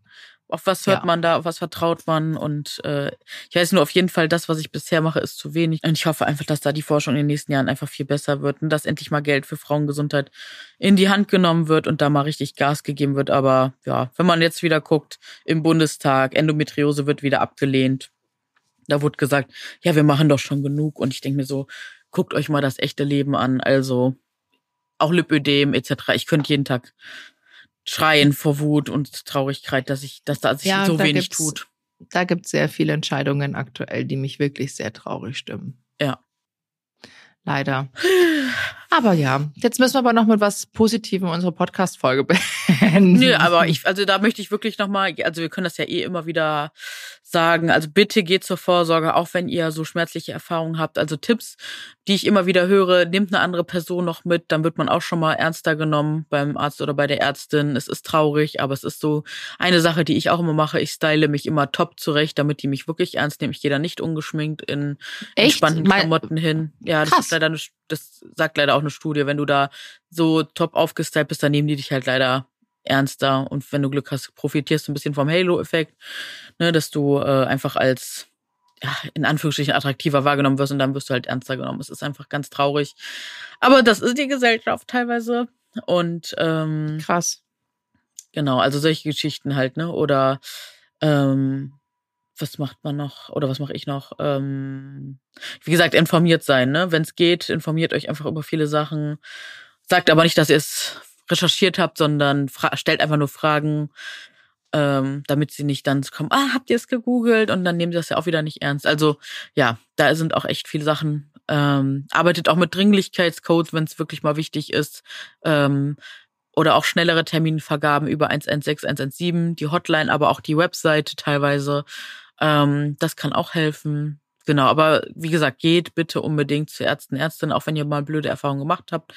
auf was hört ja. man da, auf was vertraut man und äh, ich weiß nur auf jeden Fall, das, was ich bisher mache, ist zu wenig und ich hoffe einfach, dass da die Forschung in den nächsten Jahren einfach viel besser wird und dass endlich mal Geld für Frauengesundheit in die Hand genommen wird und da mal richtig Gas gegeben wird, aber ja, wenn man jetzt wieder guckt, im Bundestag, Endometriose wird wieder abgelehnt, da wurde gesagt, ja, wir machen doch schon genug und ich denke mir so, guckt euch mal das echte Leben an, also auch Lipödem etc. Ich könnte jeden Tag schreien vor Wut und Traurigkeit, dass ich, dass da sich ja, so wenig tut. Da gibt es sehr viele Entscheidungen aktuell, die mich wirklich sehr traurig stimmen. Ja. Leider. Aber ja, jetzt müssen wir aber noch mit was Positivem unsere Podcast-Folge beenden. Nö, aber ich, also da möchte ich wirklich nochmal, also wir können das ja eh immer wieder sagen. Also bitte geht zur Vorsorge, auch wenn ihr so schmerzliche Erfahrungen habt. Also Tipps, die ich immer wieder höre, nehmt eine andere Person noch mit, dann wird man auch schon mal ernster genommen beim Arzt oder bei der Ärztin. Es ist traurig, aber es ist so eine Sache, die ich auch immer mache. Ich style mich immer top zurecht, damit die mich wirklich ernst nehmen. Ich gehe da nicht ungeschminkt in Echt? entspannten Klamotten hin. Ja, das Krass. ist leider eine, das sagt leider auch eine Studie. Wenn du da so top aufgestylt bist, dann nehmen die dich halt leider ernster und wenn du Glück hast, profitierst du ein bisschen vom Halo-Effekt, ne, dass du äh, einfach als ja, in Anführungsstrichen attraktiver wahrgenommen wirst und dann wirst du halt ernster genommen. Es ist einfach ganz traurig. Aber das ist die Gesellschaft teilweise. Und ähm, krass. Genau, also solche Geschichten halt, ne? Oder ähm, was macht man noch? Oder was mache ich noch? Ähm, wie gesagt, informiert sein, ne? Wenn es geht, informiert euch einfach über viele Sachen. Sagt aber nicht, dass ihr es recherchiert habt, sondern stellt einfach nur Fragen, ähm, damit sie nicht dann kommen, ah, habt ihr es gegoogelt? Und dann nehmen sie das ja auch wieder nicht ernst. Also ja, da sind auch echt viele Sachen. Ähm, arbeitet auch mit Dringlichkeitscodes, wenn es wirklich mal wichtig ist. Ähm, oder auch schnellere Terminvergaben über 116, 117, die Hotline, aber auch die Webseite teilweise. Ähm, das kann auch helfen. Genau, aber wie gesagt, geht bitte unbedingt zu Ärzten, Ärztinnen, auch wenn ihr mal blöde Erfahrungen gemacht habt.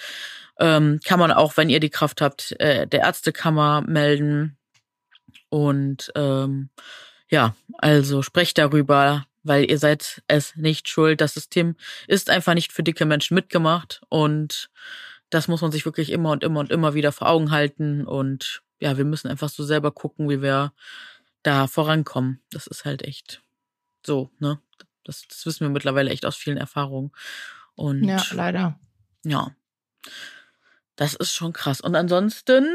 Ähm, kann man auch, wenn ihr die Kraft habt, äh, der Ärztekammer melden. Und ähm, ja, also sprecht darüber, weil ihr seid es nicht schuld. Das System ist einfach nicht für dicke Menschen mitgemacht und das muss man sich wirklich immer und immer und immer wieder vor Augen halten. Und ja, wir müssen einfach so selber gucken, wie wir da vorankommen. Das ist halt echt so, ne? Das, das wissen wir mittlerweile echt aus vielen Erfahrungen. Und ja, leider. Ja. Das ist schon krass. Und ansonsten,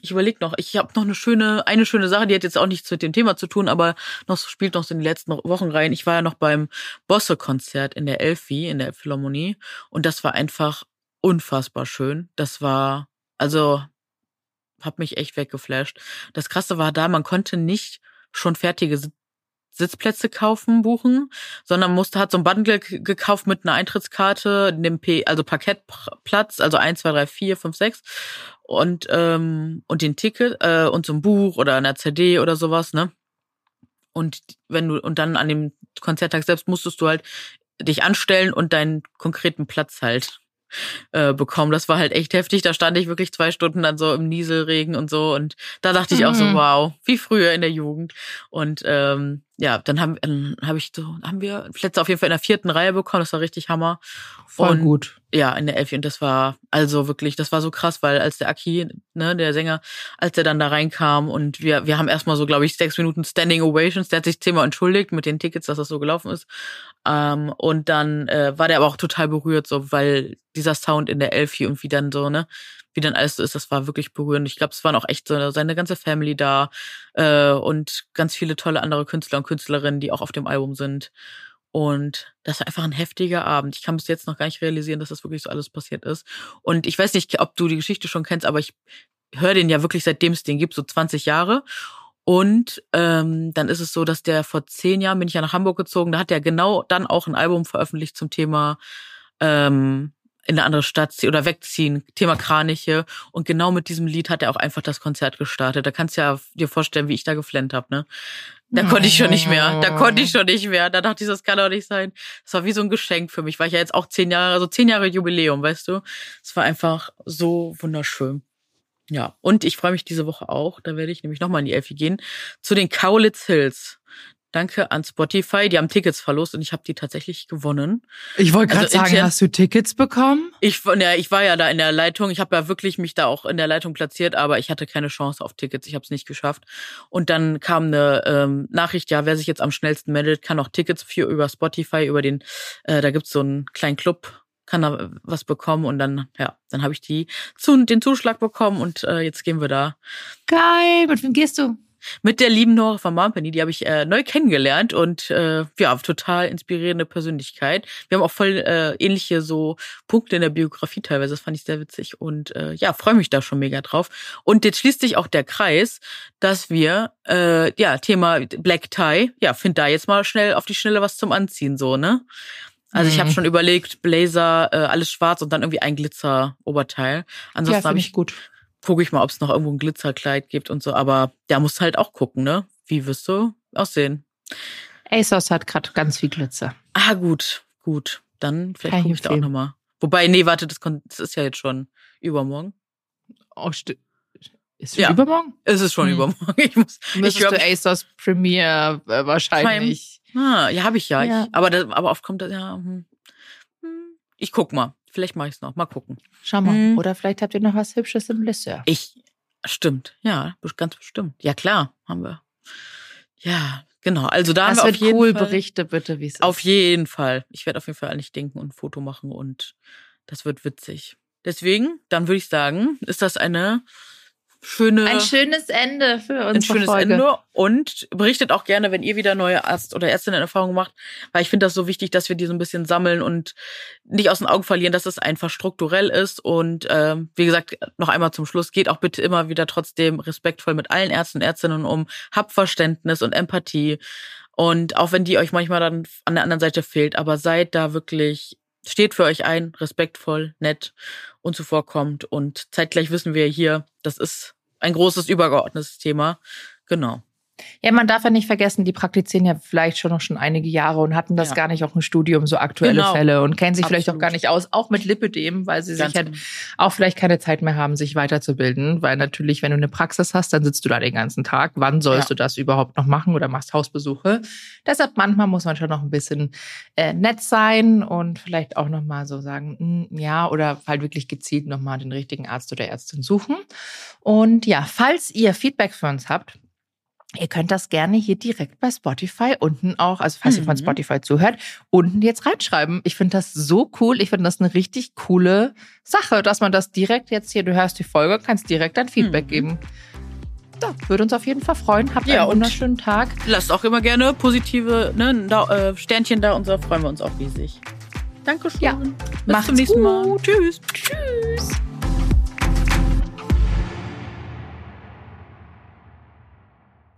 ich überlege noch, ich habe noch eine schöne, eine schöne Sache, die hat jetzt auch nichts mit dem Thema zu tun, aber noch spielt noch so in den letzten Wochen rein. Ich war ja noch beim Bosse-Konzert in der Elfi, in der Philharmonie, und das war einfach unfassbar schön. Das war, also, hab mich echt weggeflasht. Das Krasse war da, man konnte nicht schon fertige Sitzplätze kaufen, buchen, sondern musste, hat so ein Bundle gekauft mit einer Eintrittskarte, dem P, also Parkettplatz, also eins, zwei, drei, vier, fünf, sechs und, ähm, und den Ticket, äh, und so ein Buch oder einer CD oder sowas, ne? Und wenn du, und dann an dem Konzerttag selbst musstest du halt dich anstellen und deinen konkreten Platz halt äh, bekommen. Das war halt echt heftig. Da stand ich wirklich zwei Stunden dann so im Nieselregen und so. Und da dachte ich auch so, mhm. wow, wie früher in der Jugend. Und ähm, ja, dann haben, dann hab ich so, haben wir Plätze auf jeden Fall in der vierten Reihe bekommen. Das war richtig Hammer. Voll Und gut. ja, in der Elfi. Und das war also wirklich, das war so krass, weil als der Aki, ne, der Sänger, als der dann da reinkam und wir, wir haben erstmal so, glaube ich, sechs Minuten Standing Ovations, der hat sich zehnmal entschuldigt mit den Tickets, dass das so gelaufen ist. Ähm, und dann äh, war der aber auch total berührt, so, weil dieser Sound in der Elfi und wie dann so, ne, wie dann alles so ist, das war wirklich berührend. Ich glaube, es waren auch echt so seine ganze Family da äh, und ganz viele tolle andere Künstler und Künstlerinnen, die auch auf dem Album sind. Und das war einfach ein heftiger Abend. Ich kann bis jetzt noch gar nicht realisieren, dass das wirklich so alles passiert ist. Und ich weiß nicht, ob du die Geschichte schon kennst, aber ich höre den ja wirklich seitdem es den gibt, so 20 Jahre. Und ähm, dann ist es so, dass der vor zehn Jahren bin ich ja nach Hamburg gezogen. Da hat er genau dann auch ein Album veröffentlicht zum Thema ähm, in eine andere Stadt ziehen oder wegziehen, Thema Kraniche. Und genau mit diesem Lied hat er auch einfach das Konzert gestartet. Da kannst du ja dir vorstellen, wie ich da geflennt habe, ne? Da konnte ich schon nicht mehr. Da konnte ich schon nicht mehr. Da dachte ich, das kann doch nicht sein. Das war wie so ein Geschenk für mich, weil ich ja jetzt auch zehn Jahre, also zehn Jahre Jubiläum, weißt du? Es war einfach so wunderschön. Ja, und ich freue mich diese Woche auch, da werde ich nämlich nochmal in die Elfi gehen, zu den Kaulitz Hills. Danke an Spotify, die haben Tickets verlost und ich habe die tatsächlich gewonnen. Ich wollte gerade Also sagen, hast du Tickets bekommen? Ich, ja, ich war ja da in der Leitung, ich habe ja wirklich mich da auch in der Leitung platziert, aber ich hatte keine Chance auf Tickets, ich habe es nicht geschafft. Und dann kam eine ähm, Nachricht, ja, wer sich jetzt am schnellsten meldet, kann auch Tickets für über Spotify, über den, äh, da gibt's so einen kleinen Club, kann da was bekommen und dann, ja, dann habe ich die zu, den Zuschlag bekommen und äh, jetzt gehen wir da Geil. Mit wem gehst du? Mit der lieben Nora von Marpenny, die habe ich äh, neu kennengelernt und äh, ja, total inspirierende Persönlichkeit. Wir haben auch voll äh, ähnliche so Punkte in der Biografie teilweise, das fand ich sehr witzig und äh, ja, freue mich da schon mega drauf. Und jetzt schließt sich auch der Kreis, dass wir äh, ja, Thema Black Tie, ja, find da jetzt mal schnell auf die Schnelle was zum Anziehen so, ne? Also ich habe Mhm. schon überlegt, Blazer, äh, alles schwarz und dann irgendwie ein Glitzer-Oberteil. Ja, Ansonsten habe finde ich ich gut. Gucke ich mal, ob es noch irgendwo ein Glitzerkleid gibt und so. Aber da musst du halt auch gucken, ne? Wie wirst du aussehen? ASOS hat gerade ganz viel Glitzer. Ah, gut, gut. Dann vielleicht ich gucke ich da auch nochmal. Wobei, nee, warte, das, das ist ja jetzt schon übermorgen. Oh, sti- ist Ja. ja. übermorgen? Es ist schon Hm. übermorgen. Ich muss. Müsstest glaub, du ASOS Premiere äh, wahrscheinlich. Ah, ja, habe ich ja. Ja. Ich, aber, das, aber oft kommt das ja. Hm. Hm. Ich guck mal. Vielleicht mache ich es noch. Mal gucken. Schau mal. Hm. Oder vielleicht habt ihr noch was Hübsches im Blisseur. Ich. Stimmt. Ja, ganz bestimmt. Ja, klar, haben wir. Ja, genau. Also da Das haben wir wird auf jeden cool. Fall, Berichte bitte, wie es Auf ist. jeden Fall. Ich werde auf jeden Fall an dich denken und ein Foto machen und das wird witzig. Deswegen, dann würde ich sagen, ist das eine schöne, Ein schönes Ende für unsere ein schönes Folge. Ende. Und berichtet auch gerne, wenn ihr wieder neue Arzt- oder Ärztinnen-Erfahrungen macht, weil ich finde das so wichtig, dass wir die so ein bisschen sammeln und nicht aus den Augen verlieren, dass es einfach strukturell ist. Und ähm, wie gesagt, noch einmal zum Schluss, geht auch bitte immer wieder trotzdem respektvoll mit allen Ärzten und Ärztinnen um, habt Verständnis und Empathie. Und auch wenn die euch manchmal dann an der anderen Seite fehlt, aber seid da wirklich, steht für euch ein, respektvoll, nett und zuvorkommt. Und zeitgleich wissen wir hier, das ist ein großes übergeordnetes Thema. Genau. Ja, man darf ja nicht vergessen, die praktizieren ja vielleicht schon noch schon einige Jahre und hatten das Ja. gar nicht auch im Studium, so aktuelle Genau. Fälle und kennen sich vielleicht auch Absolut. gar nicht aus, auch mit Lipidem, weil sie Ganz sich halt genau. auch vielleicht keine Zeit mehr haben, sich weiterzubilden, weil natürlich, wenn du eine Praxis hast, dann sitzt du da den ganzen Tag. Wann sollst Ja. du das überhaupt noch machen oder machst Hausbesuche? Deshalb manchmal muss man schon noch ein bisschen äh, nett sein und vielleicht auch noch mal so sagen, hm, ja, oder halt wirklich gezielt noch mal den richtigen Arzt oder Ärztin suchen. Und ja, falls ihr Feedback für uns habt, Ihr könnt das gerne hier direkt bei Spotify unten auch, also falls ihr von Mhm. Spotify zuhört, unten jetzt reinschreiben. Ich finde das so cool. Ich finde das eine richtig coole Sache, dass man das direkt jetzt hier, du hörst die Folge, kannst direkt ein Feedback Mhm. geben. Ja, würde uns auf jeden Fall freuen. Habt Ja, einen und- wunderschönen Tag. Lasst auch immer gerne positive ne, da, äh, Sternchen da und so freuen wir uns auch riesig. Dankeschön. Ja. Bis Macht's zum nächsten Mal. gut. Tschüss. Tschüss.